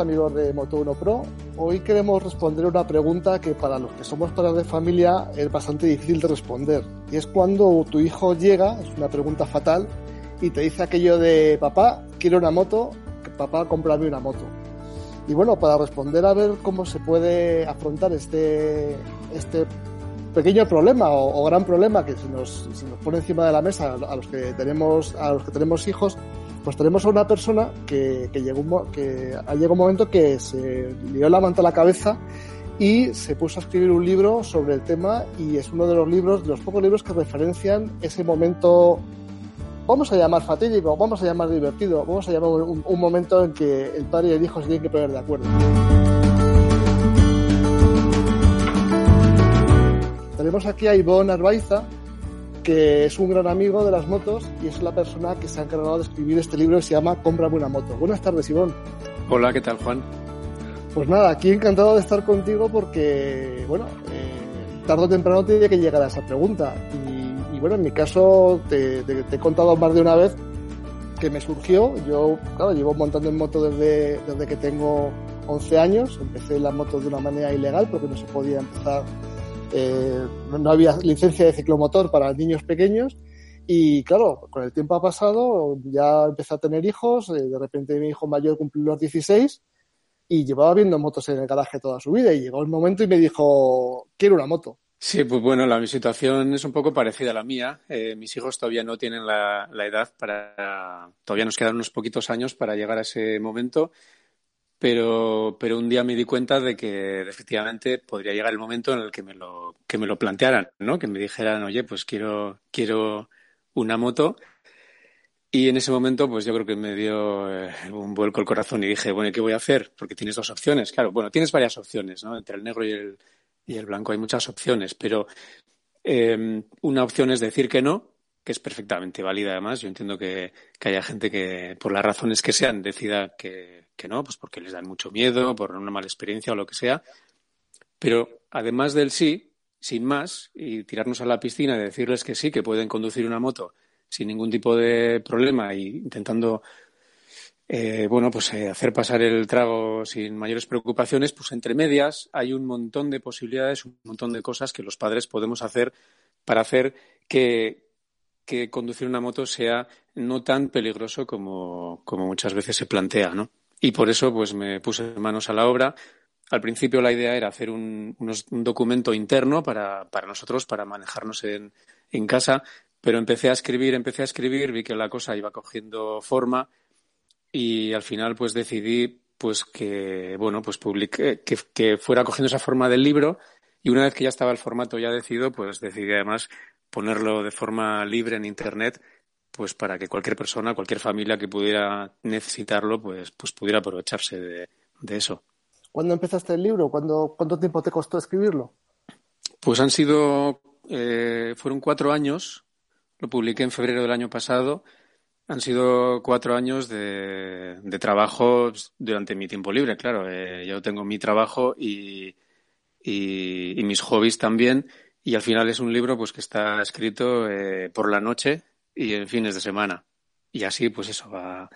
Amigos de Moto1 Pro. Hoy queremos responder una pregunta que para los que somos padres de familia es bastante difícil de responder. Y es cuando tu hijo llega, es una pregunta fatal, y te dice aquello de papá, quiero una moto, papá, cómprame una moto. Y bueno, para responder a ver cómo se puede afrontar este, este pequeño problema o, gran problema que se nos, se nos pone encima de la mesa a los que tenemos, a los que tenemos hijos, pues tenemos a una persona que, que, llegó, que llegado un momento que se dio la manta a la cabeza y se puso a escribir un libro sobre el tema y es uno de los libros, de los pocos libros que referencian ese momento, vamos a llamar fatídico, vamos a llamar divertido, vamos a llamar un, un momento en que el padre y el hijo se tienen que poner de acuerdo. Tenemos aquí a Ivonne Arbaiza, que es un gran amigo de las motos y es la persona que se ha encargado de escribir este libro que se llama Cómprame una moto. Buenas tardes, Ivonne. Hola, ¿qué tal, Juan? Pues nada, aquí encantado de estar contigo porque, bueno, eh, tarde o temprano tiene que llegar a esa pregunta. Y, y bueno, en mi caso te, te, te, he contado más de una vez que me surgió. Yo, claro, llevo montando en moto desde, desde que tengo 11 años. Empecé la moto de una manera ilegal porque no se podía empezar eh, no había licencia de ciclomotor para niños pequeños y claro, con el tiempo ha pasado, ya empecé a tener hijos, eh, de repente mi hijo mayor cumplió los 16 y llevaba viendo motos en el garaje toda su vida y llegó el momento y me dijo, quiero una moto. Sí, pues bueno, la mi situación es un poco parecida a la mía. Eh, mis hijos todavía no tienen la, la edad para, todavía nos quedan unos poquitos años para llegar a ese momento pero, pero un día me di cuenta de que efectivamente podría llegar el momento en el que me lo, que me lo plantearan, ¿no? Que me dijeran, oye, pues quiero, quiero una moto. Y en ese momento, pues yo creo que me dio eh, un vuelco el corazón y dije, bueno, ¿qué voy a hacer? Porque tienes dos opciones. Claro, bueno, tienes varias opciones, ¿no? Entre el negro y el, y el blanco hay muchas opciones, pero eh, una opción es decir que no, que es perfectamente válida además. Yo entiendo que, haya gente que, por las razones que sean, decida que que no, pues porque les dan mucho miedo, por una mala experiencia o lo que sea. Pero además del sí, sin más, y tirarnos a la piscina y decirles que sí, que pueden conducir una moto sin ningún tipo de problema y intentando eh, bueno, pues eh, hacer pasar el trago sin mayores preocupaciones, pues entre medias hay un montón de posibilidades, un montón de cosas que los padres podemos hacer para hacer que, que conducir una moto sea no tan peligroso como, como muchas veces se plantea, ¿no? Y por eso pues me puse manos a la obra. Al principio la idea era hacer un, unos, un documento interno para, para, nosotros, para manejarnos en, en casa, pero empecé a escribir, empecé a escribir, vi que la cosa iba cogiendo forma y al final pues decidí pues que bueno pues publiqué, que, que fuera cogiendo esa forma del libro y una vez que ya estaba el formato ya decidido pues decidí además ponerlo de forma libre en internet pues para que cualquier persona, cualquier familia que pudiera necesitarlo, pues, pues pudiera aprovecharse de, de eso. ¿Cuándo empezaste el libro? ¿Cuándo, ¿Cuánto tiempo te costó escribirlo? Pues han sido, eh, fueron cuatro años, lo publiqué en febrero del año pasado, han sido cuatro años de, de trabajo durante mi tiempo libre, claro, eh, yo tengo mi trabajo y, y, y, mis hobbies también, y al final es un libro pues que está escrito eh, por la noche, y en fines de semana. Y así, pues eso, a,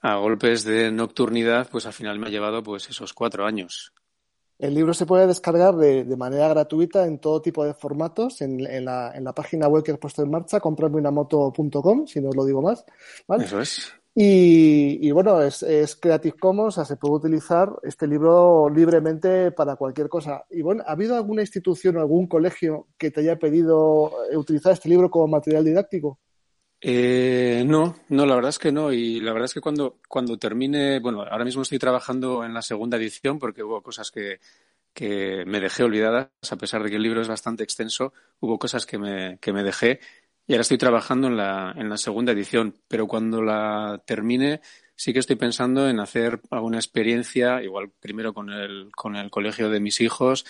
a golpes de nocturnidad, pues al final me ha llevado pues esos cuatro años. El libro se puede descargar de, de manera gratuita en todo tipo de formatos en, en, la, en, la, página web que he puesto en marcha, comprarmeunamoto.com, si no os lo digo más. ¿vale? Eso es. Y, bueno, es, es, Creative Commons, o sea, se puede utilizar este libro libremente para cualquier cosa. Y bueno, ¿ha habido alguna institución o algún colegio que te haya pedido utilizar este libro como material didáctico? Eh, no, no, la verdad es que no. Y la verdad es que cuando, cuando termine, bueno, ahora mismo estoy trabajando en la segunda edición porque hubo cosas que, que me dejé olvidadas, a pesar de que el libro es bastante extenso, hubo cosas que me, que me dejé y ahora estoy trabajando en la, en la segunda edición. Pero cuando la termine, sí que estoy pensando en hacer alguna experiencia, igual primero con el, con el colegio de mis hijos,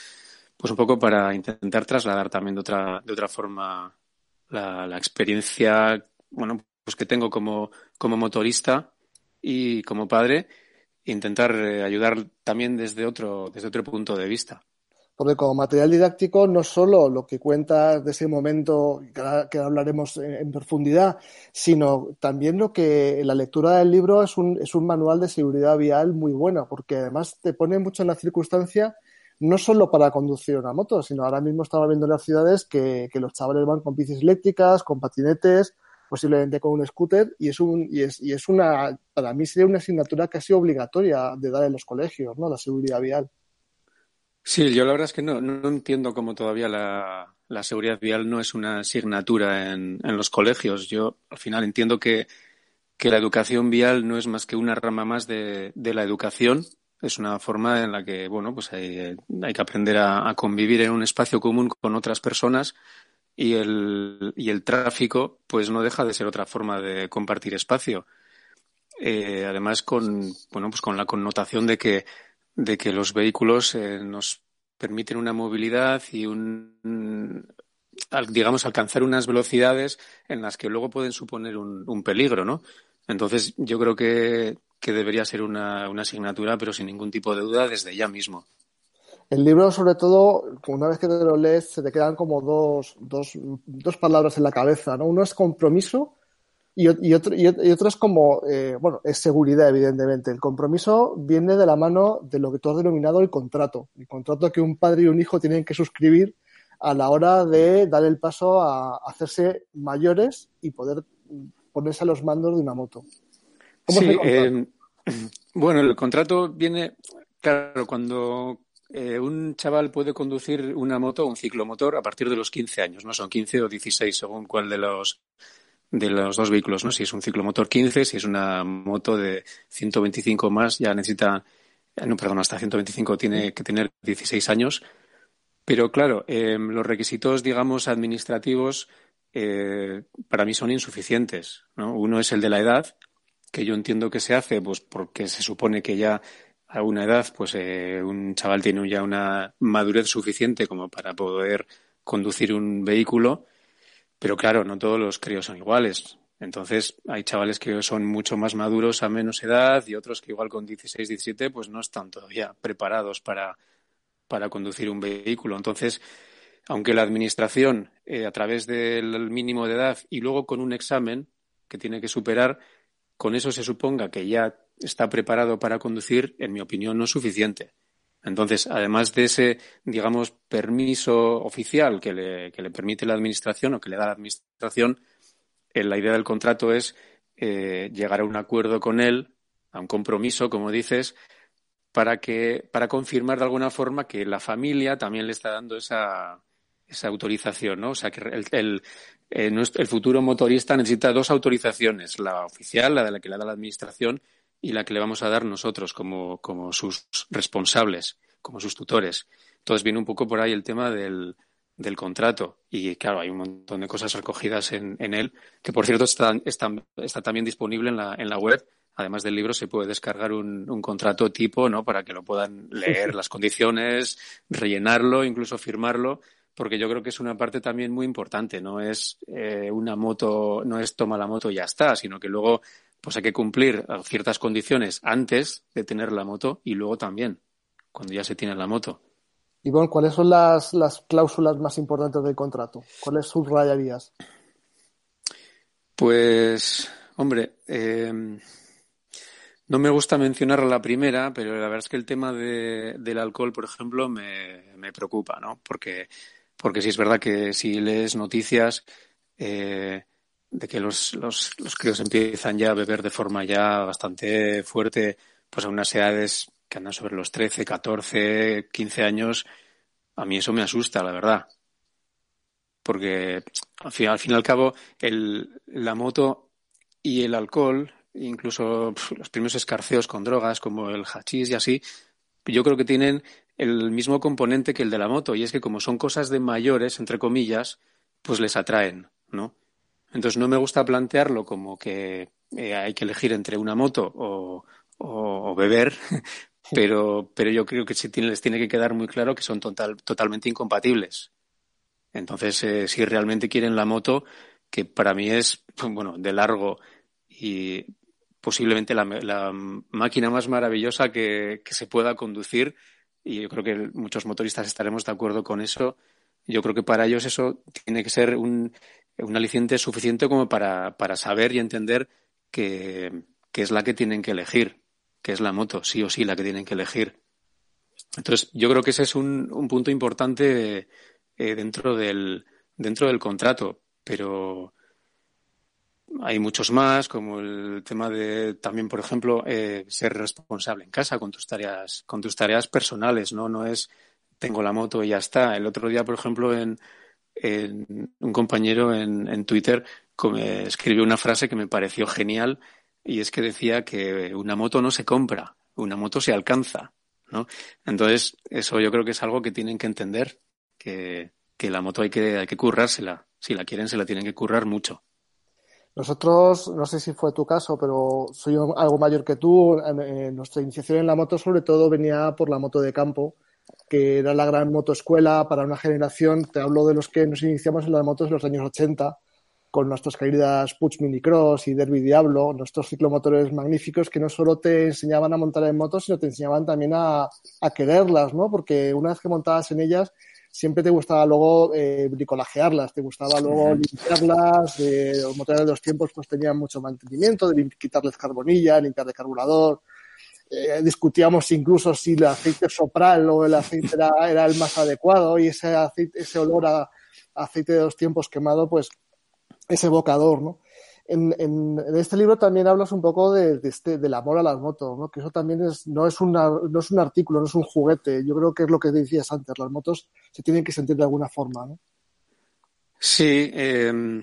pues un poco para intentar trasladar también de otra, de otra forma la, experiencia bueno, pues que tengo como, como motorista y como padre, intentar eh, ayudar también desde otro, desde otro punto de vista. Porque como material didáctico no solo lo que cuenta de ese momento, que hablaremos en, profundidad, sino también lo que la lectura del libro es un, es un manual de seguridad vial muy bueno, porque además te pone mucho en la circunstancia no solo para conducir una moto, sino ahora mismo estamos viendo en las ciudades que, que los chavales van con bicis eléctricas, con patinetes, posiblemente con un scooter, y es un, y es, y es una, para mí sería una asignatura casi obligatoria de dar en los colegios, ¿no? La seguridad vial. Sí, yo la verdad es que no, no entiendo cómo todavía la, seguridad vial no es una asignatura en, en, los colegios. Yo al final entiendo que, que, la educación vial no es más que una rama más de, de, la educación. Es una forma en la que, bueno, pues hay, hay que aprender a, a, convivir en un espacio común con otras personas y el, y el tráfico, pues no deja de ser otra forma de compartir espacio. Eh, además, con, bueno, pues con la connotación de que de que los vehículos eh, nos permiten una movilidad y un, digamos, alcanzar unas velocidades en las que luego pueden suponer un, peligro, ¿no? Entonces, yo creo que, debería ser una, una, asignatura, pero sin ningún tipo de duda, desde ya mismo. El libro, sobre todo, una vez que te lo lees, se te quedan como dos, dos, dos palabras en la cabeza, ¿no? Uno es compromiso y, y, otro, y, otro es como, eh, bueno, es seguridad, evidentemente. El compromiso viene de la mano de lo que tú has denominado el contrato. El contrato que un padre y un hijo tienen que suscribir a la hora de dar el paso a hacerse mayores y poder ponerse a los mandos de una moto. ¿Cómo sí, eh, bueno, el contrato viene, claro, cuando eh, un chaval puede conducir una moto o un ciclomotor a partir de los 15 años, no son 15 o 16 según cuál de los de los dos vehículos, ¿no? Si es un ciclomotor 15, si es una moto de 125 más, ya necesita, eh, no, perdón, hasta 125 tiene que tener 16 años. Pero claro, eh, los requisitos, digamos, administrativos eh, para mí son insuficientes, ¿no? Uno es el de la edad, que yo entiendo que se hace, pues porque se supone que ya a una edad, pues eh, un chaval tiene ya una madurez suficiente como para poder conducir un vehículo pero claro, no todos los críos son iguales. Entonces, hay chavales que son mucho más maduros a menos edad y otros que igual con 16, 17, pues no están todavía preparados para, para conducir un vehículo. Entonces, aunque la administración, eh, a través del mínimo de edad y luego con un examen que tiene que superar, con eso se suponga que ya está preparado para conducir, en mi opinión, no es suficiente. Entonces, además de ese, digamos, permiso oficial que le, que le permite la Administración o que le da la Administración, eh, la idea del contrato es eh, llegar a un acuerdo con él, a un compromiso, como dices, para que para confirmar de alguna forma que la familia también le está dando esa, esa autorización, ¿no? O sea, que el, el, eh, el futuro motorista necesita dos autorizaciones, la oficial, la de la que le da la Administración, y la que le vamos a dar nosotros como, como sus responsables, como sus tutores. Entonces viene un poco por ahí el tema del, del contrato. Y claro, hay un montón de cosas recogidas en, en él, que por cierto está, está, está, también disponible en la, en la web. Además del libro se puede descargar un, un contrato tipo, ¿no? Para que lo puedan leer las condiciones, rellenarlo, incluso firmarlo, porque yo creo que es una parte también muy importante. No es eh, una moto, no es toma la moto y ya está, sino que luego pues hay que cumplir ciertas condiciones antes de tener la moto y luego también, cuando ya se tiene la moto. Y bueno, ¿cuáles son las, las cláusulas más importantes del contrato? ¿Cuáles subrayarías? Pues, hombre, eh, no me gusta mencionar la primera, pero la verdad es que el tema de, del alcohol, por ejemplo, me, me preocupa, ¿no? Porque, porque sí es verdad que si lees noticias, eh, de que los, los, los críos empiezan ya a beber de forma ya bastante fuerte, pues a unas edades que andan sobre los 13, 14, 15 años, a mí eso me asusta, la verdad. Porque al fin, al fin y al cabo, el, la moto y el alcohol, incluso los primeros escarceos con drogas como el hachís y así, yo creo que tienen el mismo componente que el de la moto, y es que como son cosas de mayores, entre comillas, pues les atraen, ¿no? Entonces no me gusta plantearlo como que eh, hay que elegir entre una moto o, o, beber, pero, pero yo creo que sí tiene, les tiene que quedar muy claro que son total, totalmente incompatibles. Entonces, eh, si realmente quieren la moto, que para mí es, bueno, de largo y posiblemente la, la máquina más maravillosa que, que, se pueda conducir y yo creo que muchos motoristas estaremos de acuerdo con eso, yo creo que para ellos eso tiene que ser un, un aliciente suficiente como para, para saber y entender que, que, es la que tienen que elegir, que es la moto, sí o sí la que tienen que elegir. Entonces, yo creo que ese es un, un punto importante eh, dentro, del, dentro del contrato, pero hay muchos más, como el tema de también, por ejemplo, eh, ser responsable en casa con tus tareas, con tus tareas personales, ¿no? No es tengo la moto y ya está. El otro día, por ejemplo, en, un compañero en, en Twitter escribió una frase que me pareció genial y es que decía que una moto no se compra, una moto se alcanza, ¿no? Entonces, eso yo creo que es algo que tienen que entender, que, que la moto hay que, hay que currársela. Si la quieren, se la tienen que currar mucho. Nosotros, no sé si fue tu caso, pero soy algo mayor que tú. nuestra iniciación en la moto, sobre todo, venía por la moto de campo, que era la gran motoescuela para una generación. Te hablo de los que nos iniciamos en las motos en los años 80, con nuestras queridas Puch Minicross y Derby Diablo, nuestros ciclomotores magníficos que no solo te enseñaban a montar en motos, sino te enseñaban también a, a quererlas, ¿no? Porque una vez que montabas en ellas, siempre te gustaba luego eh, bricolajearlas, te gustaba luego limpiarlas, eh, los motores de los tiempos pues tenían mucho mantenimiento, de quitarles carbonilla, limpiar de carburador, eh, discutíamos incluso si el aceite sopral o el aceite era, el más adecuado y ese aceite, ese olor a, aceite de los tiempos quemado pues es evocador, ¿no? en, este libro también hablas un poco de, de este, del amor a las motos, ¿no? que eso también es, no, es una, no es un artículo, no es un juguete. Yo creo que es lo que decías antes, las motos se tienen que sentir de alguna forma. ¿no? Sí, eh,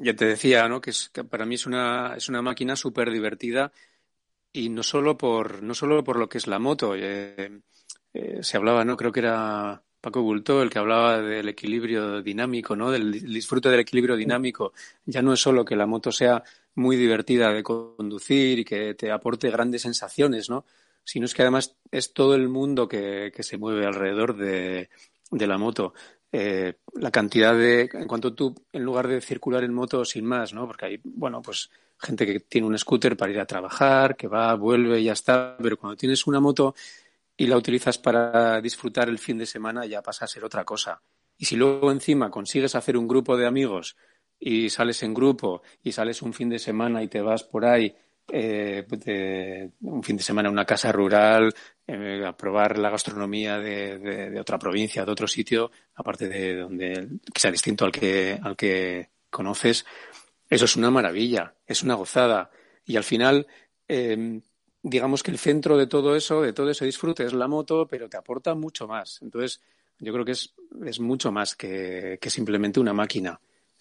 ya te decía ¿no? que, es, que para mí es una, es una máquina súper divertida y no solo, por, no solo por lo que es la moto. Eh, eh, se hablaba, ¿no? creo que era Paco Bulto, el que hablaba del equilibrio dinámico, ¿no? Del disfrute del equilibrio dinámico. Ya no es solo que la moto sea muy divertida de conducir y que te aporte grandes sensaciones, ¿no? Sino es que además es todo el mundo que, que se mueve alrededor de, de la moto. Eh, la cantidad de, en cuanto tú, en lugar de circular en moto sin más, ¿no? Porque hay, bueno, pues gente que tiene un scooter para ir a trabajar, que va, vuelve y ya está, pero cuando tienes una moto y la utilizas para disfrutar el fin de semana, ya pasa a ser otra cosa. Y si luego encima consigues hacer un grupo de amigos y sales en grupo y sales un fin de semana y te vas por ahí, eh, de, un fin de semana a una casa rural, eh, a probar la gastronomía de, de, de, otra provincia, de otro sitio, aparte de donde que sea distinto al que, al que conoces, eso es una maravilla, es una gozada. Y al final, eh, digamos que el centro de todo eso, de todo ese disfrute es la moto, pero te aporta mucho más. Entonces, yo creo que es, es mucho más que, que simplemente una máquina.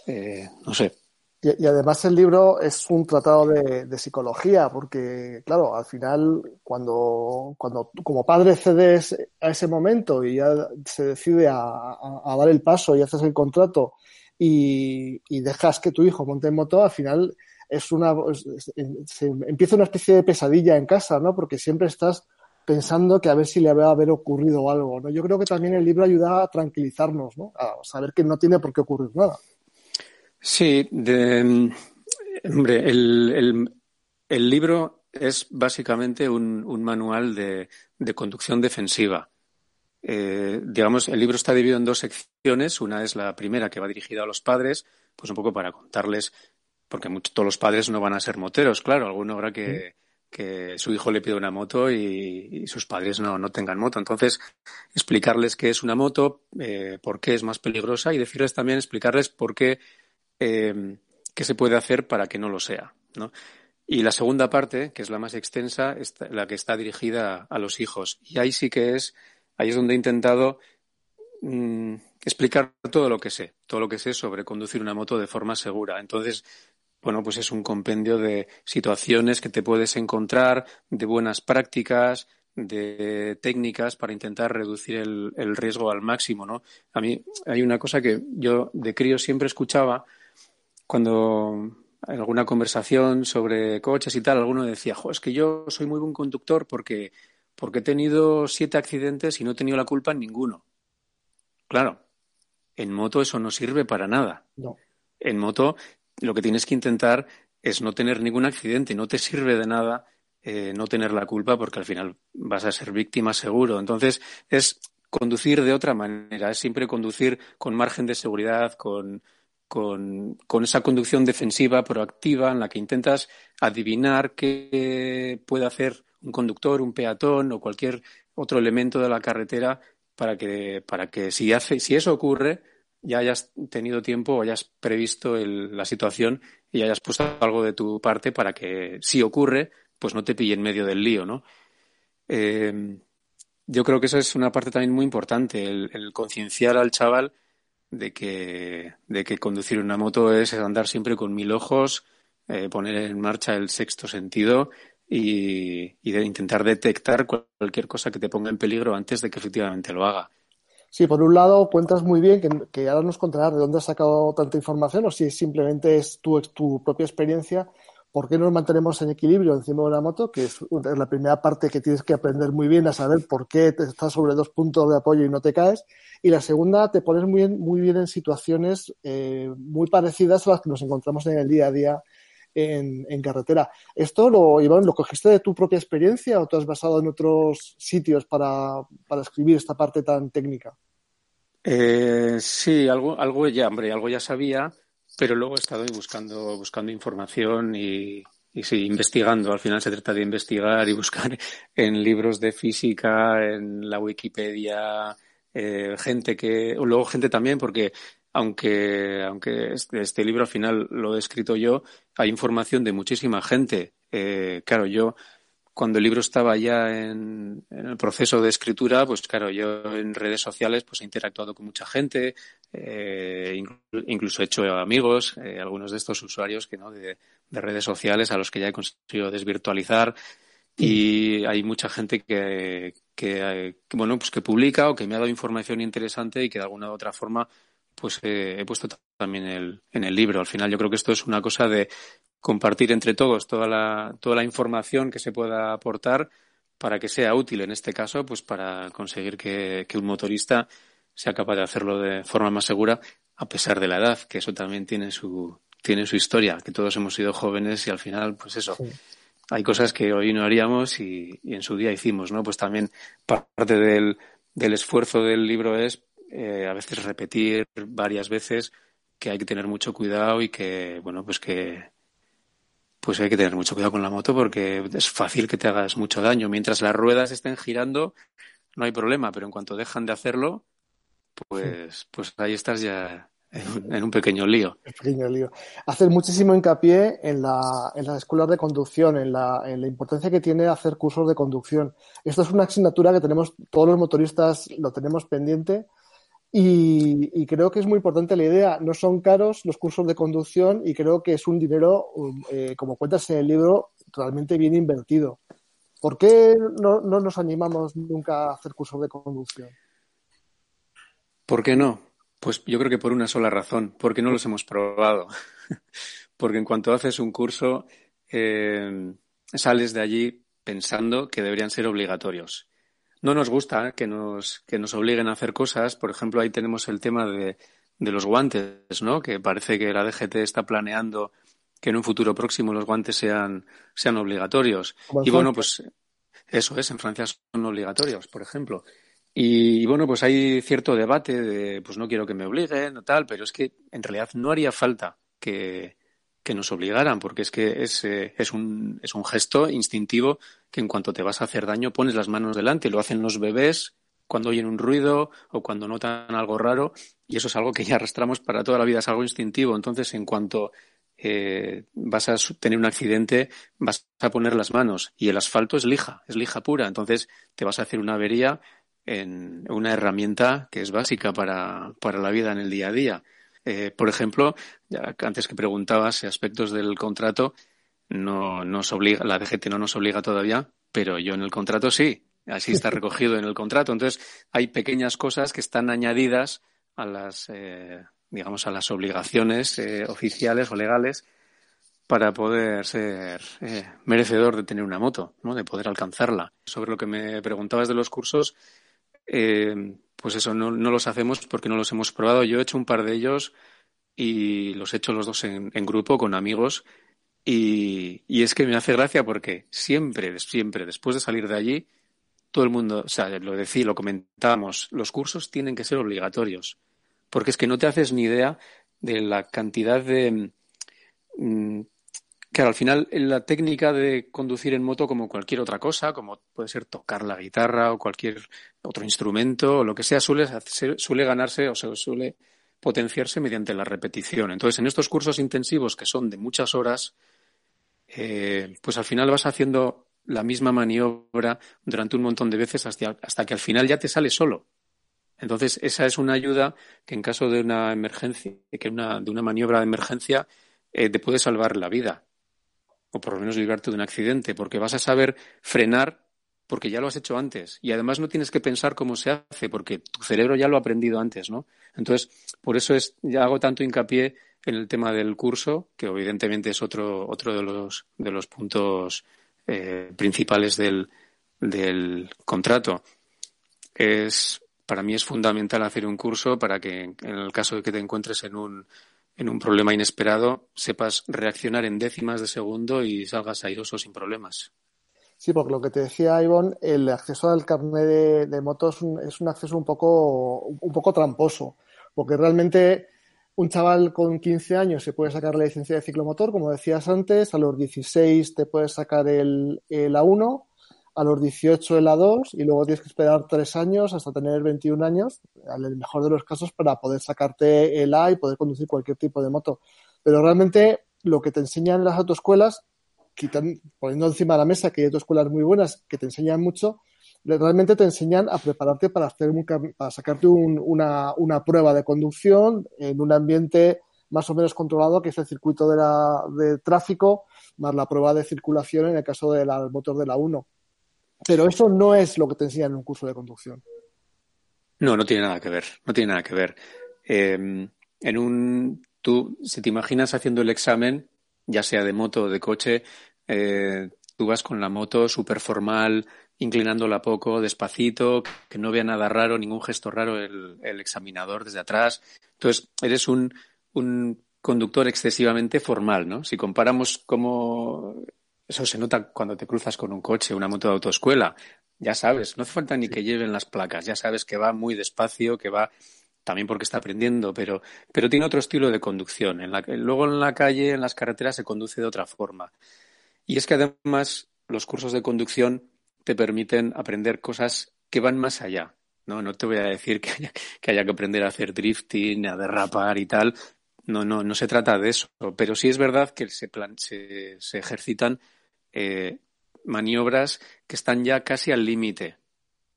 Eh, no sé. Y, además el libro es un tratado de, de, psicología, porque, claro, al final, cuando, cuando como padre cedes a ese momento y ya se decide a, a dar el paso y haces el contrato y, dejas que tu hijo monte en moto, al final es una, se empieza una especie de pesadilla en casa, ¿no? Porque siempre estás pensando que a ver si le va a haber ocurrido algo, ¿no? Yo creo que también el libro ayuda a tranquilizarnos, ¿no? A saber que no tiene por qué ocurrir nada. Sí, de, hombre, el, el, el libro es básicamente un, un manual de, de, conducción defensiva. Eh, digamos, el libro está dividido en dos secciones. Una es la primera que va dirigida a los padres, pues un poco para contarles porque muchos, todos los padres no van a ser moteros, claro, alguno habrá que, que su hijo le pide una moto y, y sus padres no, no, tengan moto. Entonces, explicarles qué es una moto, eh, por qué es más peligrosa y decirles también, explicarles por qué, eh, qué se puede hacer para que no lo sea, ¿no? Y la segunda parte, que es la más extensa, es la que está dirigida a los hijos. Y ahí sí que es, ahí es donde he intentado mmm, explicar todo lo que sé, todo lo que sé sobre conducir una moto de forma segura. Entonces, bueno, pues es un compendio de situaciones que te puedes encontrar, de buenas prácticas, de técnicas para intentar reducir el, riesgo al máximo, ¿no? A mí hay una cosa que yo de crío siempre escuchaba cuando en alguna conversación sobre coches y tal, alguno decía, es que yo soy muy buen conductor porque, porque he tenido siete accidentes y no he tenido la culpa en ninguno. Claro, en moto eso no sirve para nada. No. En moto lo que tienes que intentar es no tener ningún accidente. No te sirve de nada eh, no tener la culpa porque al final vas a ser víctima seguro. Entonces, es conducir de otra manera, es siempre conducir con margen de seguridad, con, con, esa conducción defensiva, proactiva, en la que intentas adivinar qué puede hacer un conductor, un peatón o cualquier otro elemento de la carretera para que, para que si, hace, si eso ocurre, ya hayas tenido tiempo o hayas previsto la situación y hayas puesto algo de tu parte para que si ocurre, pues no te pille en medio del lío, ¿no? Eh, yo creo que esa es una parte también muy importante, el, concienciar al chaval de que, de que conducir una moto es andar siempre con mil ojos, eh, poner en marcha el sexto sentido y, de intentar detectar cualquier cosa que te ponga en peligro antes de que efectivamente lo haga. Sí, por un lado cuentas muy bien, que, que, ahora nos contarás de dónde has sacado tanta información o si simplemente es tu, tu propia experiencia, ¿Por qué nos mantenemos en equilibrio encima de una moto? Que es la primera parte que tienes que aprender muy bien a saber por qué estás sobre dos puntos de apoyo y no te caes. Y la segunda, te pones muy bien, muy bien en situaciones eh, muy parecidas a las que nos encontramos en el día a día en, carretera. ¿Esto lo, Iván, lo cogiste de tu propia experiencia o te has basado en otros sitios para, escribir esta parte tan técnica? Eh, sí, algo, algo ya, hombre, algo ya sabía pero luego he estado buscando, buscando información y, y sí, investigando. Al final se trata de investigar y buscar en libros de física, en la Wikipedia, eh, gente que, luego gente también, porque aunque, aunque este, este, libro al final lo he escrito yo, hay información de muchísima gente. Eh, claro, yo cuando el libro estaba ya en, el proceso de escritura, pues claro, yo en redes sociales pues he interactuado con mucha gente, eh, incluso he hecho amigos, eh, algunos de estos usuarios que no de, redes sociales a los que ya he conseguido desvirtualizar y hay mucha gente que, que, bueno pues que publica o que me ha dado información interesante y que de alguna u otra forma pues he puesto también el, en el libro. Al final yo creo que esto es una cosa de compartir entre todos toda la, toda la información que se pueda aportar para que sea útil en este caso, pues para conseguir que, un motorista sea capaz de hacerlo de forma más segura a pesar de la edad, que eso también tiene su, tiene su historia, que todos hemos sido jóvenes y al final, pues eso, hay cosas que hoy no haríamos y, en su día hicimos, ¿no? Pues también parte del, del esfuerzo del libro es eh, a veces repetir varias veces que hay que tener mucho cuidado y que, bueno, pues que, pues hay que tener mucho cuidado con la moto porque es fácil que te hagas mucho daño. Mientras las ruedas estén girando, no hay problema, pero en cuanto dejan de hacerlo, pues, pues ahí estás ya en un, pequeño lío. pequeño lío. Hacer muchísimo hincapié en, la, en las escuelas de conducción, en la, en la importancia que tiene hacer cursos de conducción. Esto es una asignatura que tenemos, todos los motoristas lo tenemos pendiente y, creo que es muy importante la idea. No son caros los cursos de conducción y creo que es un dinero, um, eh, como cuentas en el libro, realmente bien invertido. ¿Por qué no, nos animamos nunca a hacer cursos de conducción? ¿Por qué no? Pues yo creo que por una sola razón, porque no los hemos probado. porque en cuanto haces un curso, eh, sales de allí pensando que deberían ser obligatorios no nos gusta que nos, que nos obliguen a hacer cosas. Por ejemplo, ahí tenemos el tema de, de los guantes, ¿no? Que parece que la DGT está planeando que en un futuro próximo los guantes sean, sean obligatorios. Y bueno, pues eso es, en Francia son obligatorios, por ejemplo. Y, y, bueno, pues hay cierto debate de, pues no quiero que me obliguen o tal, pero es que en realidad no haría falta que, que nos obligaran, porque es que es, eh, es, un, es un gesto instintivo que en cuanto te vas a hacer daño pones las manos delante. Lo hacen los bebés cuando oyen un ruido o cuando notan algo raro y eso es algo que ya arrastramos para toda la vida, es algo instintivo. Entonces, en cuanto eh, vas a tener un accidente, vas a poner las manos y el asfalto es lija, es lija pura. Entonces, te vas a hacer una avería en una herramienta que es básica para, para la vida en el día a día. Eh, por ejemplo, ya antes que preguntabas aspectos del contrato, no nos obliga, la DGT no nos obliga todavía, pero yo en el contrato sí, así está recogido en el contrato. Entonces, hay pequeñas cosas que están añadidas a las, eh, digamos, a las obligaciones eh, oficiales o legales para poder ser merecedor de tener una moto, ¿no? de poder alcanzarla. Sobre lo que me preguntabas de los cursos, pues eso, no, no, los hacemos porque no los hemos probado. Yo he hecho un par de ellos y los he hecho los dos en, grupo con amigos Y, es que me hace gracia porque siempre, siempre, después de salir de allí, todo el mundo, o sea, lo decía, lo comentábamos, los cursos tienen que ser obligatorios, porque es que no te haces ni idea de la cantidad de... Mm, claro, al final la técnica de conducir en moto como cualquier otra cosa, como puede ser tocar la guitarra o cualquier otro instrumento o lo que sea, suele, suele ganarse o se suele potenciarse mediante la repetición. Entonces, en estos cursos intensivos que son de muchas horas, eh, pues al final vas haciendo la misma maniobra durante un montón de veces hasta, hasta que al final ya te sale solo. Entonces, esa es una ayuda que en caso de una emergencia, que una, de una maniobra de emergencia, eh, te puede salvar la vida. O por lo menos librarte de un accidente, porque vas a saber frenar porque ya lo has hecho antes. Y además no tienes que pensar cómo se hace, porque tu cerebro ya lo ha aprendido antes, ¿no? Entonces, por eso es, ya hago tanto hincapié en el tema del curso, que evidentemente es otro, otro de los, de los puntos eh, principales del, del contrato. Es, para mí es fundamental hacer un curso para que en el caso de que te encuentres en un, en un problema inesperado sepas reaccionar en décimas de segundo y salgas airoso sin problemas. Sí, porque lo que te decía Ivonne, el acceso al carnet de, motos es un, acceso un poco, un poco tramposo, porque realmente un chaval con 15 años se puede sacar la licencia de ciclomotor, como decías antes, a los 16 te puedes sacar el, el A1, a los 18 el A2 y luego tienes que esperar tres años hasta tener 21 años, en el mejor de los casos, para poder sacarte el A y poder conducir cualquier tipo de moto. Pero realmente lo que te enseñan en las autoescuelas, quitan, poniendo encima de la mesa que hay autoescuelas muy buenas que te enseñan mucho, realmente te enseñan a prepararte para hacer para sacarte una, una, prueba de conducción en un ambiente más o menos controlado, que es el circuito de, la, de tráfico, más la prueba de circulación en el caso del motor de la 1. Pero eso no es lo que te enseñan en un curso de conducción. No, no tiene nada que ver, no tiene nada que ver. Eh, en un, tú, si te imaginas haciendo el examen, ya sea de moto o de coche, eh, tú vas con la moto súper formal, inclinándola poco, despacito, que no vea nada raro, ningún gesto raro el, examinador desde atrás. Entonces, eres un, un, conductor excesivamente formal, ¿no? Si comparamos cómo eso se nota cuando te cruzas con un coche, una moto de autoescuela, ya sabes, no hace falta ni que lleven las placas, ya sabes que va muy despacio, que va también porque está aprendiendo, pero, pero tiene otro estilo de conducción. En la, luego en la calle, en las carreteras, se conduce de otra forma. Y es que además los cursos de conducción te permiten aprender cosas que van más allá. No, no te voy a decir que haya, que aprender a hacer drifting, a derrapar y tal. No, no, no se trata de eso. Pero sí es verdad que se ejercitan eh, maniobras que están ya casi al límite,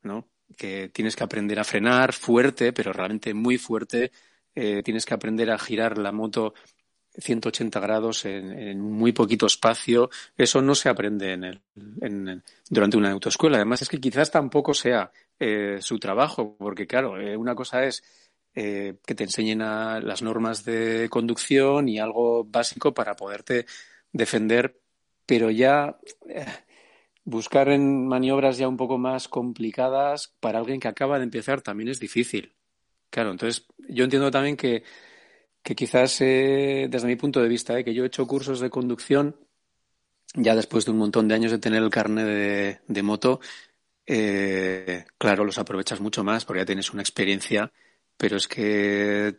¿no? Que tienes que aprender a frenar fuerte, pero realmente muy fuerte. Eh, tienes que aprender a girar la moto 180 grados en, muy poquito espacio. Eso no se aprende en el, durante una autoescuela. Además, es que quizás tampoco sea eh, su trabajo, porque claro, eh, una cosa es eh, que te enseñen a las normas de conducción y algo básico para poderte defender, pero ya buscar en maniobras ya un poco más complicadas para alguien que acaba de empezar también es difícil. Claro, entonces yo entiendo también que que quizás eh, desde mi punto de vista, eh, que yo he hecho cursos de conducción ya después de un montón de años de tener el carnet de, moto, eh, claro, los aprovechas mucho más porque ya tienes una experiencia, pero es que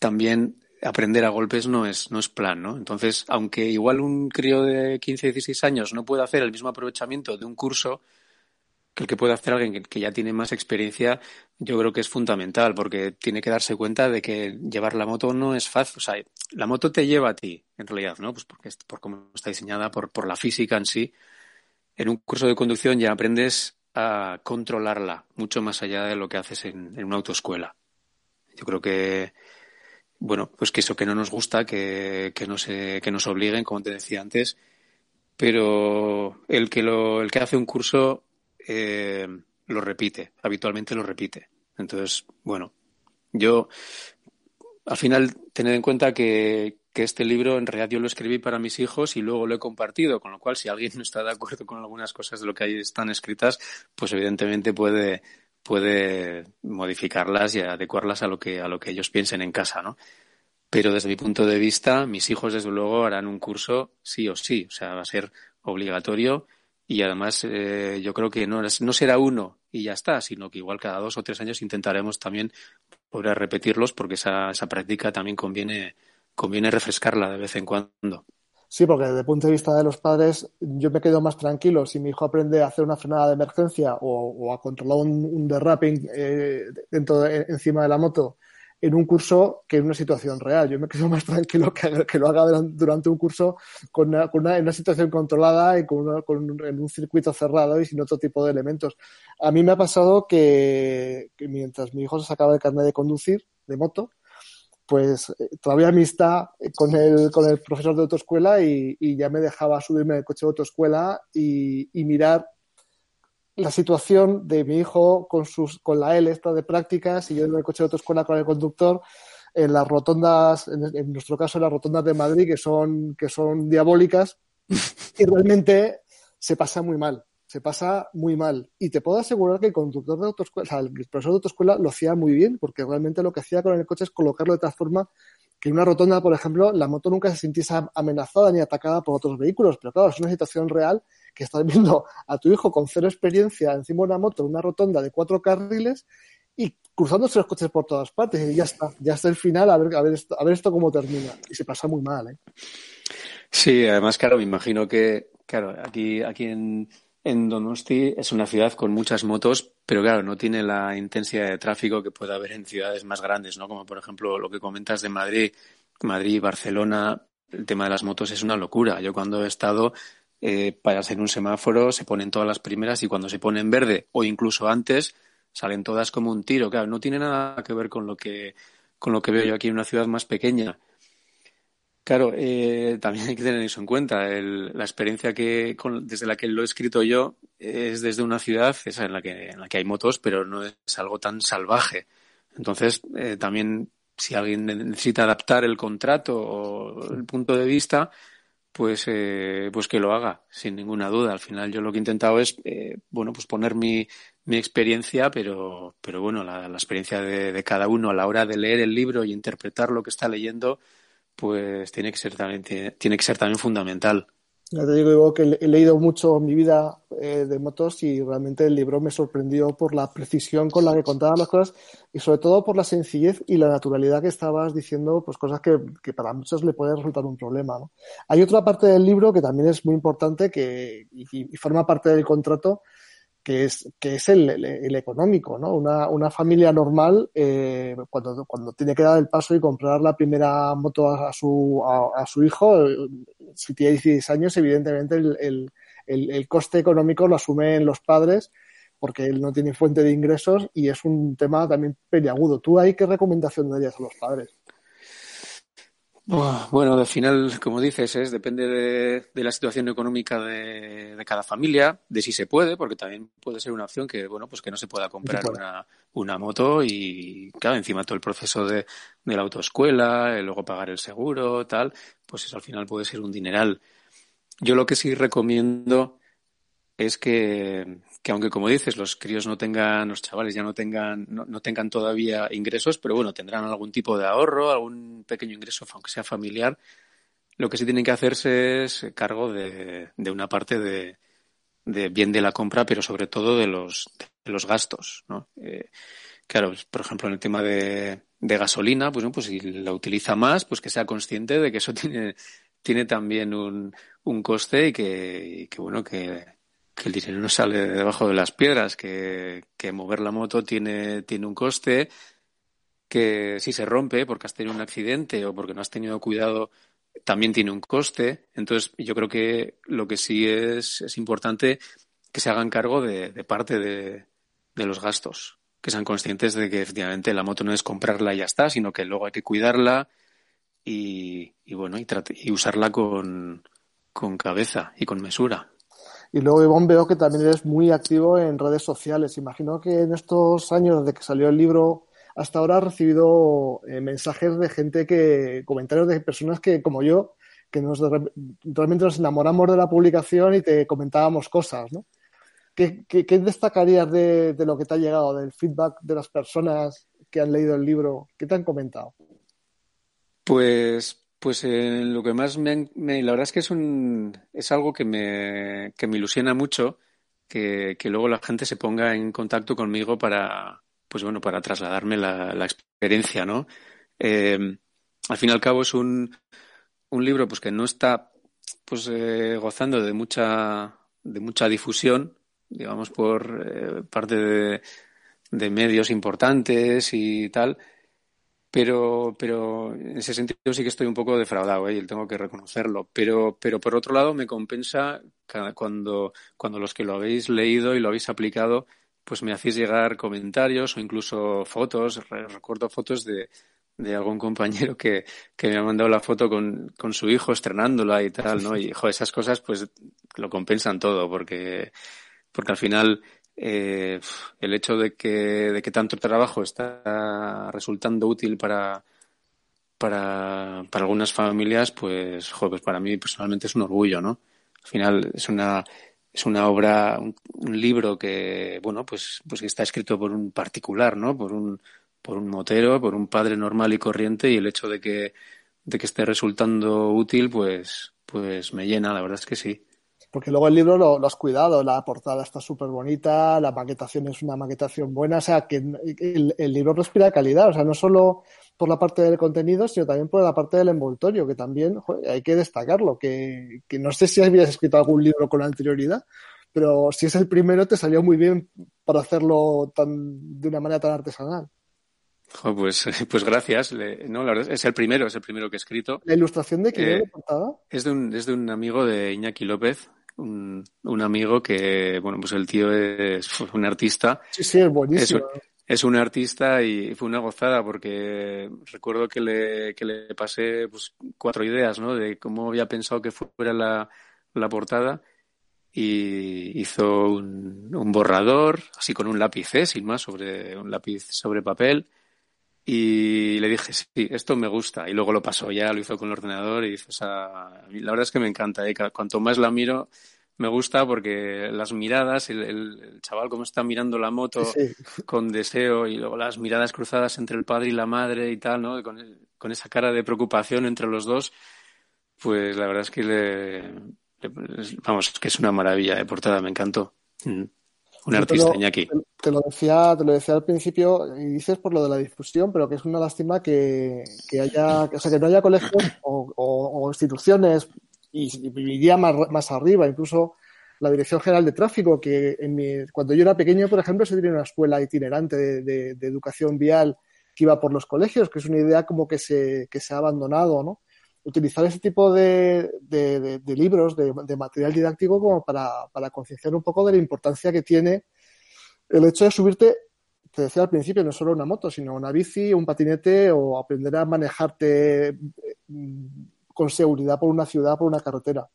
también aprender a golpes no es, no es plan, ¿no? Entonces, aunque igual un crío de 15, 16 años no puede hacer el mismo aprovechamiento de un curso, que el que puede hacer alguien que, ya tiene más experiencia, yo creo que es fundamental, porque tiene que darse cuenta de que llevar la moto no es fácil. O sea, la moto te lleva a ti, en realidad, ¿no? Pues porque por cómo está diseñada, por, por la física en sí. En un curso de conducción ya aprendes a controlarla mucho más allá de lo que haces en, una autoescuela. Yo creo que, bueno, pues que eso que no nos gusta, que, que, no que nos obliguen, como te decía antes, pero el que, lo, el que hace un curso eh, lo repite, habitualmente lo repite. Entonces, bueno, yo al final tened en cuenta que, este libro en realidad yo lo escribí para mis hijos y luego lo he compartido, con lo cual si alguien no está de acuerdo con algunas cosas de lo que ahí están escritas, pues evidentemente puede, puede modificarlas y adecuarlas a lo que, a lo que ellos piensen en casa, ¿no? pero desde mi punto de vista, mis hijos desde luego harán un curso sí o sí, o sea, va a ser obligatorio y además eh, yo creo que no, no será uno y ya está, sino que igual cada dos o tres años intentaremos también poder repetirlos porque esa, esa práctica también conviene, conviene refrescarla de vez en cuando. Sí, porque desde el punto de vista de los padres, yo me quedo más tranquilo si mi hijo aprende a hacer una frenada de emergencia o, a controlar un, un derraping eh, dentro encima de la moto en un curso que en una situación real. Yo me quedo más tranquilo que, que lo haga durante un curso con una, con una, en una situación controlada y con, con en un circuito cerrado y sin otro tipo de elementos. A mí me ha pasado que, que mientras mi hijo se sacaba el carnet de conducir de moto, pues eh, todavía amistad con el, con el profesor de autoescuela y, y ya me dejaba subirme el coche de autoescuela y, y mirar la situación de mi hijo con sus con la L esta de prácticas y yo en el coche de autoescuela con el conductor en las rotondas, en, nuestro caso en las rotondas de Madrid, que son, que son diabólicas, y realmente se pasa muy mal se pasa muy mal. Y te puedo asegurar que el conductor de autoescuela, o sea, el profesor de autoescuela lo hacía muy bien, porque realmente lo que hacía con el coche es colocarlo de tal forma que en una rotonda, por ejemplo, la moto nunca se sintiese amenazada ni atacada por otros vehículos. Pero claro, es una situación real que estás viendo a tu hijo con cero experiencia encima de una moto, una rotonda de cuatro carriles y cruzándose los coches por todas partes. Y ya está, ya está el final, a ver, a ver, esto, a ver esto cómo termina. Y se pasa muy mal, ¿eh? Sí, además, claro, me imagino que, claro, aquí, aquí en, en Donosti es una ciudad con muchas motos, pero claro, no tiene la intensidad de tráfico que puede haber en ciudades más grandes, ¿no? Como por ejemplo lo que comentas de Madrid, Madrid, Barcelona, el tema de las motos es una locura. Yo cuando he estado eh, para hacer un semáforo se ponen todas las primeras y cuando se pone en verde o incluso antes salen todas como un tiro. Claro, no tiene nada que ver con lo que con lo que veo yo aquí en una ciudad más pequeña. Claro, eh, también hay que tener eso en cuenta. El, la experiencia que con, desde la que lo he escrito yo es desde una ciudad esa en la que en la que hay motos, pero no es algo tan salvaje. Entonces, eh, también si alguien necesita adaptar el contrato o el punto de vista, pues eh, pues que lo haga sin ninguna duda. Al final yo lo que he intentado es eh, bueno pues poner mi, mi experiencia, pero pero bueno la, la experiencia de, de cada uno a la hora de leer el libro y interpretar lo que está leyendo pues tiene que ser también, tiene, tiene que ser también fundamental. Ya te digo, que he leído mucho en mi vida eh, de motos y realmente el libro me sorprendió por la precisión con la que contaba las cosas y sobre todo por la sencillez y la naturalidad que estabas diciendo, pues cosas que, que para muchos le puede resultar un problema. ¿no? Hay otra parte del libro que también es muy importante que, y, y forma parte del contrato, que es, que es el, el, económico, ¿no? Una, una familia normal, eh, cuando, cuando tiene que dar el paso y comprar la primera moto a, su, a, su hijo, si tiene 16 años, evidentemente el, el, coste económico lo asumen los padres porque él no tiene fuente de ingresos y es un tema también peliagudo. ¿Tú ahí qué recomendación darías a los padres? Bueno, al final, como dices, es depende de, de la situación económica de, de, cada familia, de si se puede, porque también puede ser una opción que, bueno, pues que no se pueda comprar sí, una, una moto y, claro, encima todo el proceso de, de la autoescuela, luego pagar el seguro, tal, pues eso al final puede ser un dineral. Yo lo que sí recomiendo es que, que aunque como dices, los críos no tengan, los chavales ya no tengan, no, no, tengan todavía ingresos, pero bueno, tendrán algún tipo de ahorro, algún pequeño ingreso, aunque sea familiar, lo que sí tienen que hacerse es cargo de, de una parte de, de, bien de la compra, pero sobre todo de los, de los gastos, ¿no? Eh, claro, por ejemplo, en el tema de, de gasolina, pues, ¿no? pues si la utiliza más, pues que sea consciente de que eso tiene, tiene también un, un coste y que bueno, que, que el dinero no sale debajo de las piedras, que, mover la moto tiene, tiene un coste, que si se rompe porque has tenido un accidente o porque no has tenido cuidado, también tiene un coste. Entonces, yo creo que lo que sí es, es importante que se hagan cargo de, de parte de, de, los gastos, que sean conscientes de que efectivamente la moto no es comprarla y ya está, sino que luego hay que cuidarla y, y bueno, y, y usarla con, con cabeza y con mesura. Y luego, Ivonne, veo que también eres muy activo en redes sociales. Imagino que en estos años desde que salió el libro hasta ahora has recibido eh, mensajes de gente que, comentarios de personas que, como yo, que nos realmente nos enamoramos de la publicación y te comentábamos cosas, ¿no? ¿Qué, destacarías de, de, lo que te ha llegado, del feedback de las personas que han leído el libro? ¿Qué te han comentado? Pues, pues eh, lo que más me, la verdad es que es un, es algo que me, que me ilusiona mucho, que, luego la gente se ponga en contacto conmigo para, pues bueno, para trasladarme la, experiencia, ¿no? Eh, al fin y al cabo es un, un libro pues que no está pues eh, gozando de mucha de mucha difusión digamos por eh, parte de, de, medios importantes y tal pero pero en ese sentido sí que estoy un poco defraudado ¿eh? y tengo que reconocerlo pero pero por otro lado me compensa cuando cuando los que lo habéis leído y lo habéis aplicado pues me hacéis llegar comentarios o incluso fotos recuerdo fotos de de algún compañero que, que me ha mandado la foto con, con su hijo estrenándola y tal, ¿no? Y, jo, esas cosas pues lo compensan todo porque, porque al final eh, el hecho de que, de que tanto trabajo está resultando útil para, para, para algunas familias, pues, jo, pues para mí personalmente es un orgullo, ¿no? Al final es una, es una obra, un, un, libro que, bueno, pues, pues está escrito por un particular, ¿no? Por un, por un motero, por un padre normal y corriente y el hecho de que, de que esté resultando útil, pues, pues me llena, la verdad es que sí. Porque luego el libro lo, lo has cuidado, la portada está súper bonita, la maquetación es una maquetación buena, o sea, que el, el, libro respira calidad, o sea, no solo por la parte del contenido, sino también por la parte del envoltorio, que también joder, hay que destacarlo, que, que no sé si habías escrito algún libro con anterioridad, pero si es el primero te salió muy bien para hacerlo tan, de una manera tan artesanal. Oh, pues, pues gracias. no, la verdad es el primero, es el primero que he escrito. ¿La ilustración de quién eh, es de un, es de un amigo de Iñaki López, un, un, amigo que, bueno, pues el tío es un artista. Sí, sí, es buenísimo. Es, es, un artista y fue una gozada porque recuerdo que le, que le pasé pues, cuatro ideas, ¿no? De cómo había pensado que fuera la, la portada y hizo un, un borrador, así con un lápiz, ¿eh? sin más, sobre un lápiz sobre papel y le dije, sí, esto me gusta. Y luego lo pasó ya, lo hizo con el ordenador y dice, o sea, la verdad es que me encanta. ¿eh? Cuanto más la miro, me gusta porque las miradas, el, el chaval como está mirando la moto sí. con deseo y luego las miradas cruzadas entre el padre y la madre y tal, ¿no? Con, con esa cara de preocupación entre los dos, pues la verdad es que le, le vamos, que es una maravilla de portada, me encantó. Mm. Un artista, Iñaki. Te lo decía, te lo decía al principio, y dices por lo de la difusión, pero que es una lástima que, que haya, o sea, que no haya colegios o, o, o instituciones, y, iría más, más arriba, incluso la Dirección General de Tráfico, que en mi, cuando yo era pequeño, por ejemplo, se tenía una escuela itinerante de, de, de, educación vial que iba por los colegios, que es una idea como que se, que se ha abandonado, ¿no? Utilizar ese tipo de, de, libros, de, material didáctico, como para, para concienciar un poco de la importancia que tiene el hecho de subirte, te decía al principio, no solo una moto, sino una bici, un patinete o aprender a manejarte con seguridad por una ciudad, por una carretera.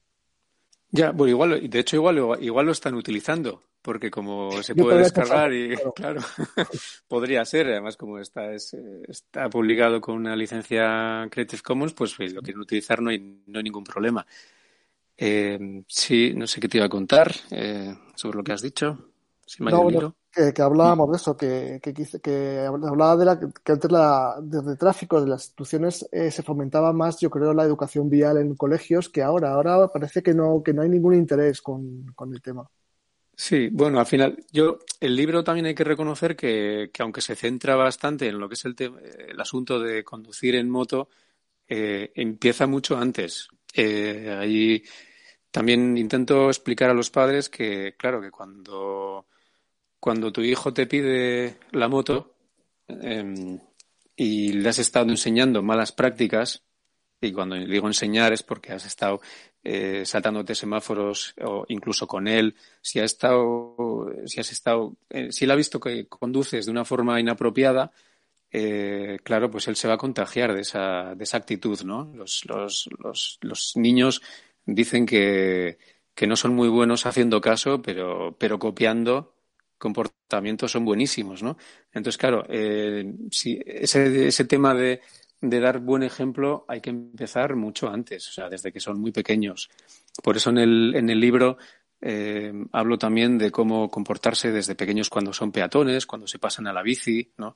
Ya, bueno, igual, de hecho, igual, igual lo están utilizando, porque como se puede descargar y, claro, podría ser, además, como está, es, está publicado con una licencia Creative Commons, pues, pues lo quieren utilizar, no hay, no hay ningún problema. Eh, sí, no sé qué te iba a contar eh, sobre lo que has dicho. Si no, bueno, que, que, hablábamos de eso, que, que, que hablaba de la, que antes la, desde tráfico de las instituciones eh, se fomentaba más, yo creo, la educación vial en colegios que ahora. Ahora parece que no, que no hay ningún interés con, con el tema. Sí, bueno, al final, yo, el libro también hay que reconocer que, que aunque se centra bastante en lo que es el, el asunto de conducir en moto, eh, empieza mucho antes. Eh, ahí también intento explicar a los padres que, claro, que cuando cuando tu hijo te pide la moto eh, y le has estado enseñando malas prácticas, y cuando digo enseñar es porque has estado eh, saltándote semáforos o incluso con él, si ha estado, si has estado, eh, si él ha visto que conduces de una forma inapropiada, eh, claro, pues él se va a contagiar de esa, de esa actitud, ¿no? Los, los, los, los niños dicen que, que no son muy buenos haciendo caso, pero, pero copiando comportamientos son buenísimos, ¿no? Entonces, claro, eh, ese, ese tema de, de, dar buen ejemplo hay que empezar mucho antes, o sea, desde que son muy pequeños. Por eso en el, en el libro eh, hablo también de cómo comportarse desde pequeños cuando son peatones, cuando se pasan a la bici, ¿no?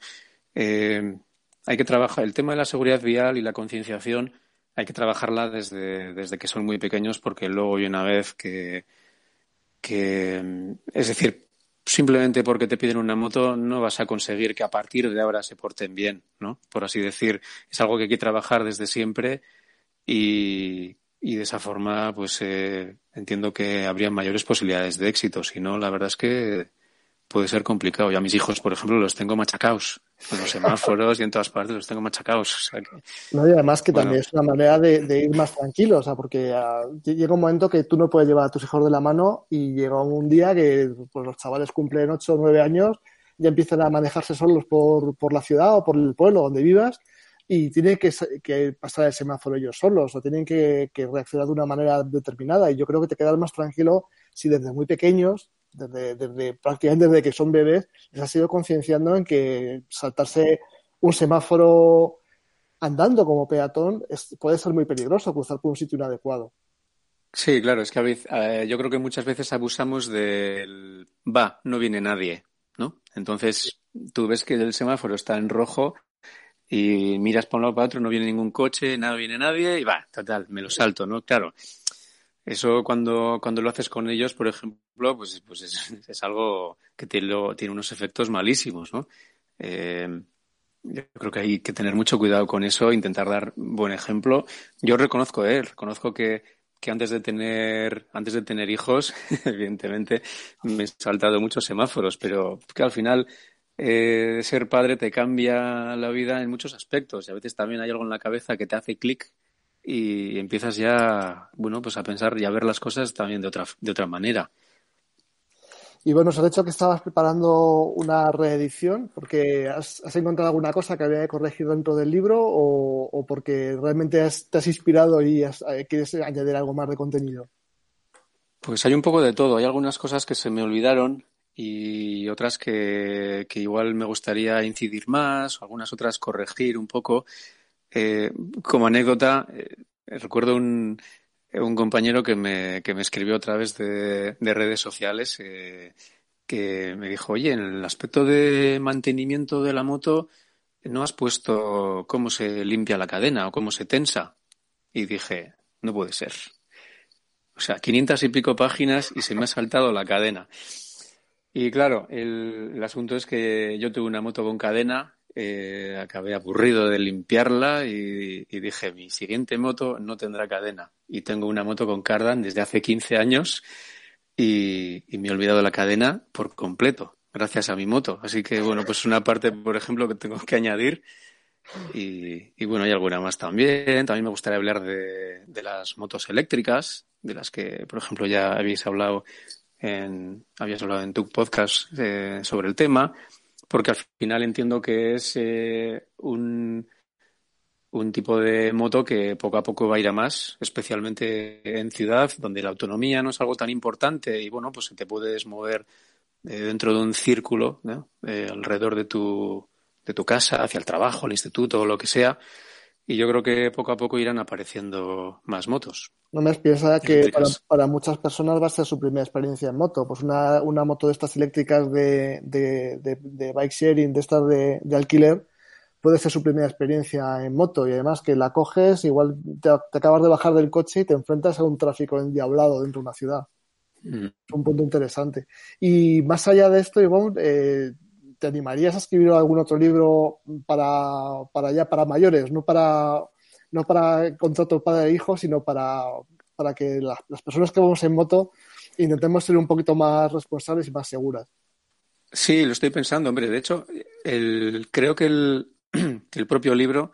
Eh, hay que trabajar el tema de la seguridad vial y la concienciación hay que trabajarla desde, desde que son muy pequeños porque luego y una vez que, que es decir simplemente porque te piden una moto no vas a conseguir que a partir de ahora se porten bien, ¿no? Por así decir, es algo que hay que trabajar desde siempre y, y de esa forma, pues eh, entiendo que habría mayores posibilidades de éxito. Si no, la verdad es que puede ser complicado. Yo a mis hijos, por ejemplo, los tengo machacados. En los semáforos y en todas partes los tengo machacados. no, y además que también es una manera de, ir más tranquilo, o sea, porque ah, llega un momento que tú no puedes llevar a tus hijos de la mano y llega un día que pues, los chavales cumplen 8 o 9 años y empiezan a manejarse solos por, por la ciudad o por el pueblo donde vivas y tienen que, que, pasar el semáforo ellos solos o tienen que, que, reaccionar de una manera determinada. Y yo creo que te quedas más tranquilo si desde muy pequeños desde, prácticamente desde que son bebés, les ha sido concienciando en que saltarse un semáforo andando como peatón puede ser muy peligroso, cruzar por un sitio inadecuado. Sí, claro, es que a veces, yo creo que muchas veces abusamos del va, no viene nadie, ¿no? Entonces tú ves que el semáforo está en rojo y miras por un lado para otro, no viene ningún coche, nada viene nadie y va, total, me lo salto, ¿no? Claro, eso cuando, cuando lo haces con ellos, por ejemplo, pues, pues es, algo que tiene, tiene, unos efectos malísimos, ¿no? Eh, yo creo que hay que tener mucho cuidado con eso, intentar dar buen ejemplo. Yo reconozco, eh, reconozco que, que antes de tener, antes de tener hijos, evidentemente me he saltado muchos semáforos, pero que al final eh, ser padre te cambia la vida en muchos aspectos y a veces también hay algo en la cabeza que te hace clic y empiezas ya, bueno, pues a pensar y a ver las cosas también de otra, de otra manera. Y bueno, se ha dicho que estabas preparando una reedición porque has, encontrado alguna cosa que había que corregir dentro del libro o, porque realmente te has inspirado y eh, quieres añadir algo más de contenido. Pues hay un poco de todo. Hay algunas cosas que se me olvidaron y otras que, que igual me gustaría incidir más, o algunas otras corregir un poco. Eh, como anécdota, eh, recuerdo un, un compañero que me, que me escribió a través de, de redes sociales eh, que me dijo, oye, en el aspecto de mantenimiento de la moto, ¿no has puesto cómo se limpia la cadena o cómo se tensa? Y dije, no puede ser. O sea, 500 y pico páginas y se me ha saltado la cadena. Y claro, el, el asunto es que yo tuve una moto con cadena eh, acabé aburrido de limpiarla y, dije, mi siguiente moto no tendrá cadena. Y tengo una moto con cardan desde hace 15 años y, me he olvidado la cadena por completo, gracias a mi moto. Así que, bueno, pues una parte, por ejemplo, que tengo que añadir. Y, bueno, hay alguna más también. También me gustaría hablar de, las motos eléctricas, de las que, por ejemplo, ya habéis hablado en, habías hablado en tu podcast eh, sobre el tema porque al final entiendo que es eh, un, un tipo de moto que poco a poco va a ir a más, especialmente en ciudad, donde la autonomía no es algo tan importante y bueno, pues te puedes mover eh, dentro de un círculo eh, alrededor de tu, de tu casa, hacia el trabajo, el instituto o lo que sea. Y yo creo que poco a poco irán apareciendo más motos. No me piensa que para, muchas personas va a ser su primera experiencia en moto. Pues una, una moto de estas eléctricas de, de, de, bike sharing, de estas de, alquiler, puede ser su primera experiencia en moto. Y además que la coges, igual te, acabas de bajar del coche y te enfrentas a un tráfico endiablado dentro de una ciudad. Mm. Es un punto interesante. Y más allá de esto, Ivonne, eh, ¿te animarías a escribir algún otro libro para, para ya para mayores, no para no para contrato padre e hijo, sino para, para que las personas que vamos en moto intentemos ser un poquito más responsables y más seguras. Sí, lo estoy pensando, hombre. De hecho, creo que el, el propio libro,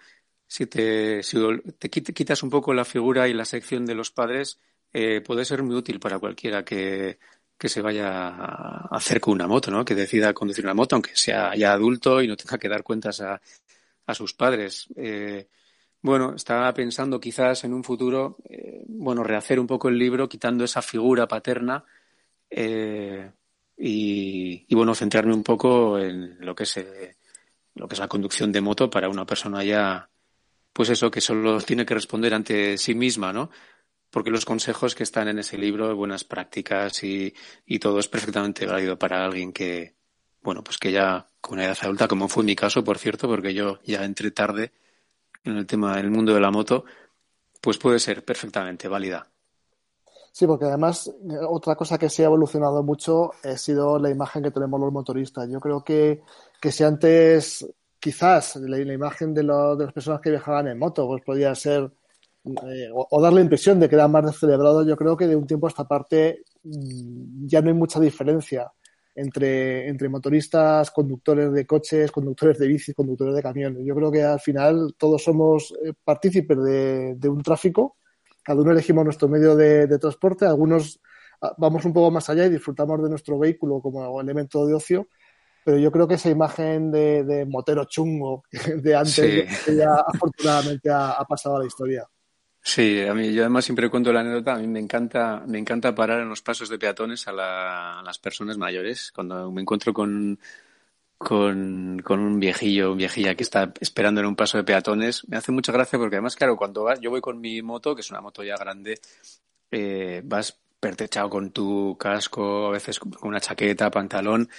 si te, si te quitas un poco la figura y la sección de los padres, eh, puede ser muy útil para cualquiera que, que se vaya a hacer con una moto, ¿no? Que decida conducir una moto, aunque sea ya adulto y no tenga que dar cuentas a, a sus padres. Eh, bueno, estaba pensando quizás en un futuro, eh, bueno, rehacer un poco el libro, quitando esa figura paterna eh, y, y, bueno, centrarme un poco en lo que es lo que es la conducción de moto para una persona ya, pues eso, que solo tiene que responder ante sí misma, ¿no? Porque los consejos que están en ese libro, buenas prácticas y, todo es perfectamente válido para alguien que, bueno, pues que ya con una edad adulta, como fue mi caso, por cierto, porque yo ya entré tarde en el tema del mundo de la moto, pues puede ser perfectamente válida. Sí, porque además otra cosa que se ha evolucionado mucho ha sido la imagen que tenemos los motoristas. Yo creo que, que si antes quizás la, imagen de, de, las personas que viajaban en moto pues podía ser eh, o, dar la impresión de que eran más celebrados, yo creo que de un tiempo a esta parte mm, ya no hay mucha diferencia entre, entre motoristas, conductores de coches, conductores de bicis, conductores de camiones. Yo creo que al final todos somos eh, partícipes de, de, un tráfico, cada uno elegimos nuestro medio de, de, transporte, algunos ah, vamos un poco más allá y disfrutamos de nuestro vehículo como elemento de ocio, pero yo creo que esa imagen de, de motero chungo de antes ya afortunadamente ha pasado a la historia. Sí, a mí yo además siempre cuento la anécdota. A mí me encanta, me encanta parar en los pasos de peatones a, las personas mayores. Cuando me encuentro con, con, con, un viejillo, un viejilla que está esperando en un paso de peatones, me hace mucha gracia porque además, claro, cuando vas, yo voy con mi moto, que es una moto ya grande, eh, vas pertechado con tu casco, a veces con una chaqueta, pantalón,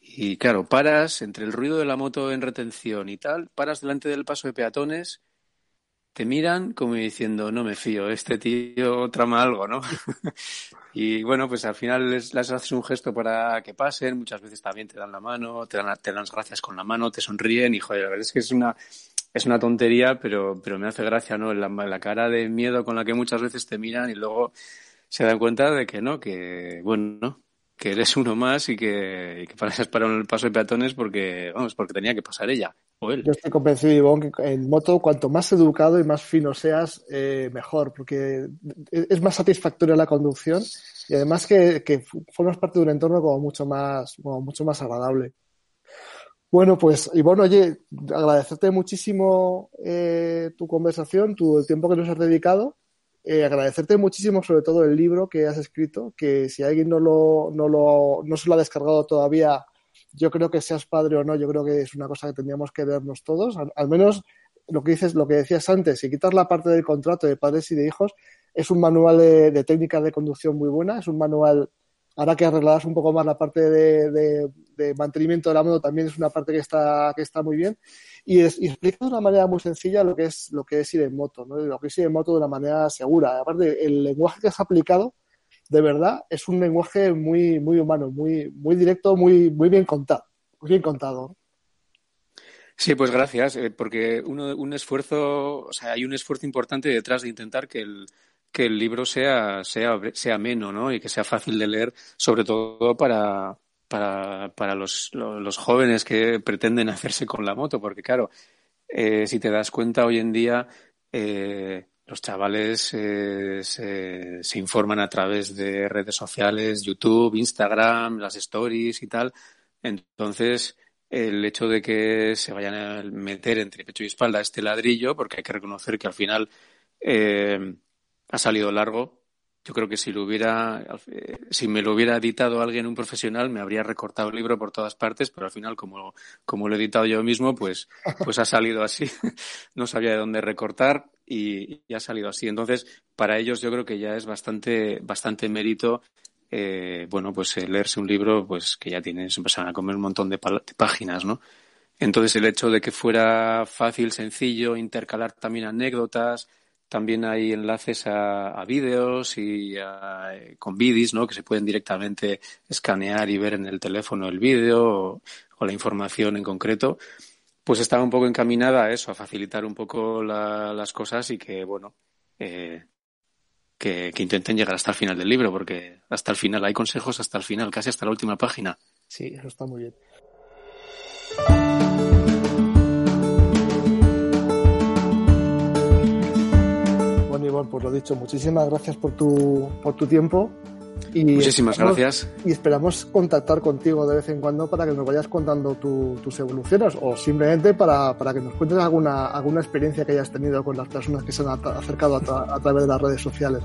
y claro, paras entre el ruido de la moto en retención y tal, paras delante del paso de peatones te miran como diciendo, no me fío, este tío trama algo, ¿no? y bueno, pues al final les, haces un gesto para que pasen, muchas veces también te dan la mano, te dan, te dan las gracias con la mano, te sonríen y joder, la verdad es que es una, es una tontería, pero, pero me hace gracia, ¿no? La, cara de miedo con la que muchas veces te miran y luego se dan cuenta de que no, que bueno, que eres uno más y que, y para el paso de peatones porque, vamos, porque tenía que pasar ella Yo estoy convencido, Ivonne, que en moto cuanto más educado y más fino seas, eh, mejor, porque es más satisfactoria la conducción y además que, que, formas parte de un entorno como mucho más, como mucho más agradable. Bueno, pues Ivonne, oye, agradecerte muchísimo eh, tu conversación, tu, el tiempo que nos has dedicado eh, agradecerte muchísimo sobre todo el libro que has escrito, que si alguien no, lo, no, lo, no se lo ha descargado todavía, yo creo que seas padre o no, yo creo que es una cosa que tendríamos que vernos todos, al, menos lo que dices, lo que decías antes, si quitas la parte del contrato de padres y de hijos, es un manual de, de técnicas de conducción muy buena, es un manual ahora que arregladas un poco más la parte de, de, mantenimiento de la moto, también es una parte que está, que está muy bien. Y, es, y explica de una manera muy sencilla lo que es, lo que es ir en moto, ¿no? lo que es ir en moto de una manera segura. Aparte, el lenguaje que has aplicado, de verdad, es un lenguaje muy, muy humano, muy, muy directo, muy, muy bien contado. Muy bien contado. Sí, pues gracias, eh, porque uno, un esfuerzo, o sea, hay un esfuerzo importante detrás de intentar que el, que el libro sea, sea, sea ameno, ¿no? Y que sea fácil de leer, sobre todo para, para, para los, los, jóvenes que pretenden hacerse con la moto, porque claro, eh, si te das cuenta hoy en día, eh, los chavales eh, se, informan a través de redes sociales, YouTube, Instagram, las stories y tal. Entonces, el hecho de que se vayan a meter entre pecho y espalda este ladrillo, porque hay que reconocer que al final eh, ha salido largo, yo creo que si lo hubiera, si me lo hubiera editado alguien, un profesional, me habría recortado el libro por todas partes, pero al final, como, como lo he editado yo mismo, pues, pues ha salido así. no sabía de dónde recortar y, ha salido así. Entonces, para ellos yo creo que ya es bastante, bastante mérito eh, bueno, pues eh, leerse un libro, pues que ya tienes, empiezan a comer un montón de, páginas, ¿no? Entonces el hecho de que fuera fácil, sencillo, intercalar también anécdotas, también hay enlaces a, vídeos y a, con bidis, ¿no? Que se pueden directamente escanear y ver en el teléfono el vídeo o, o, la información en concreto. Pues estaba un poco encaminada a eso, a facilitar un poco la, las cosas y que, bueno, eh, que, intenten llegar hasta el final del libro, porque hasta el final hay consejos hasta el final, casi hasta la última página. Sí, eso está muy bien. Bueno, pues lo dicho, muchísimas gracias por tu, por tu tiempo. Y Muchísimas gracias. Y esperamos contactar contigo de vez en cuando para que nos vayas contando tus evoluciones o simplemente para, para, que nos cuentes alguna, alguna experiencia que hayas tenido con las personas que se han acercado a, a través de las redes sociales.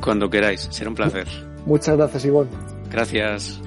Cuando queráis, será un placer. Muchas gracias, Ivonne. Gracias.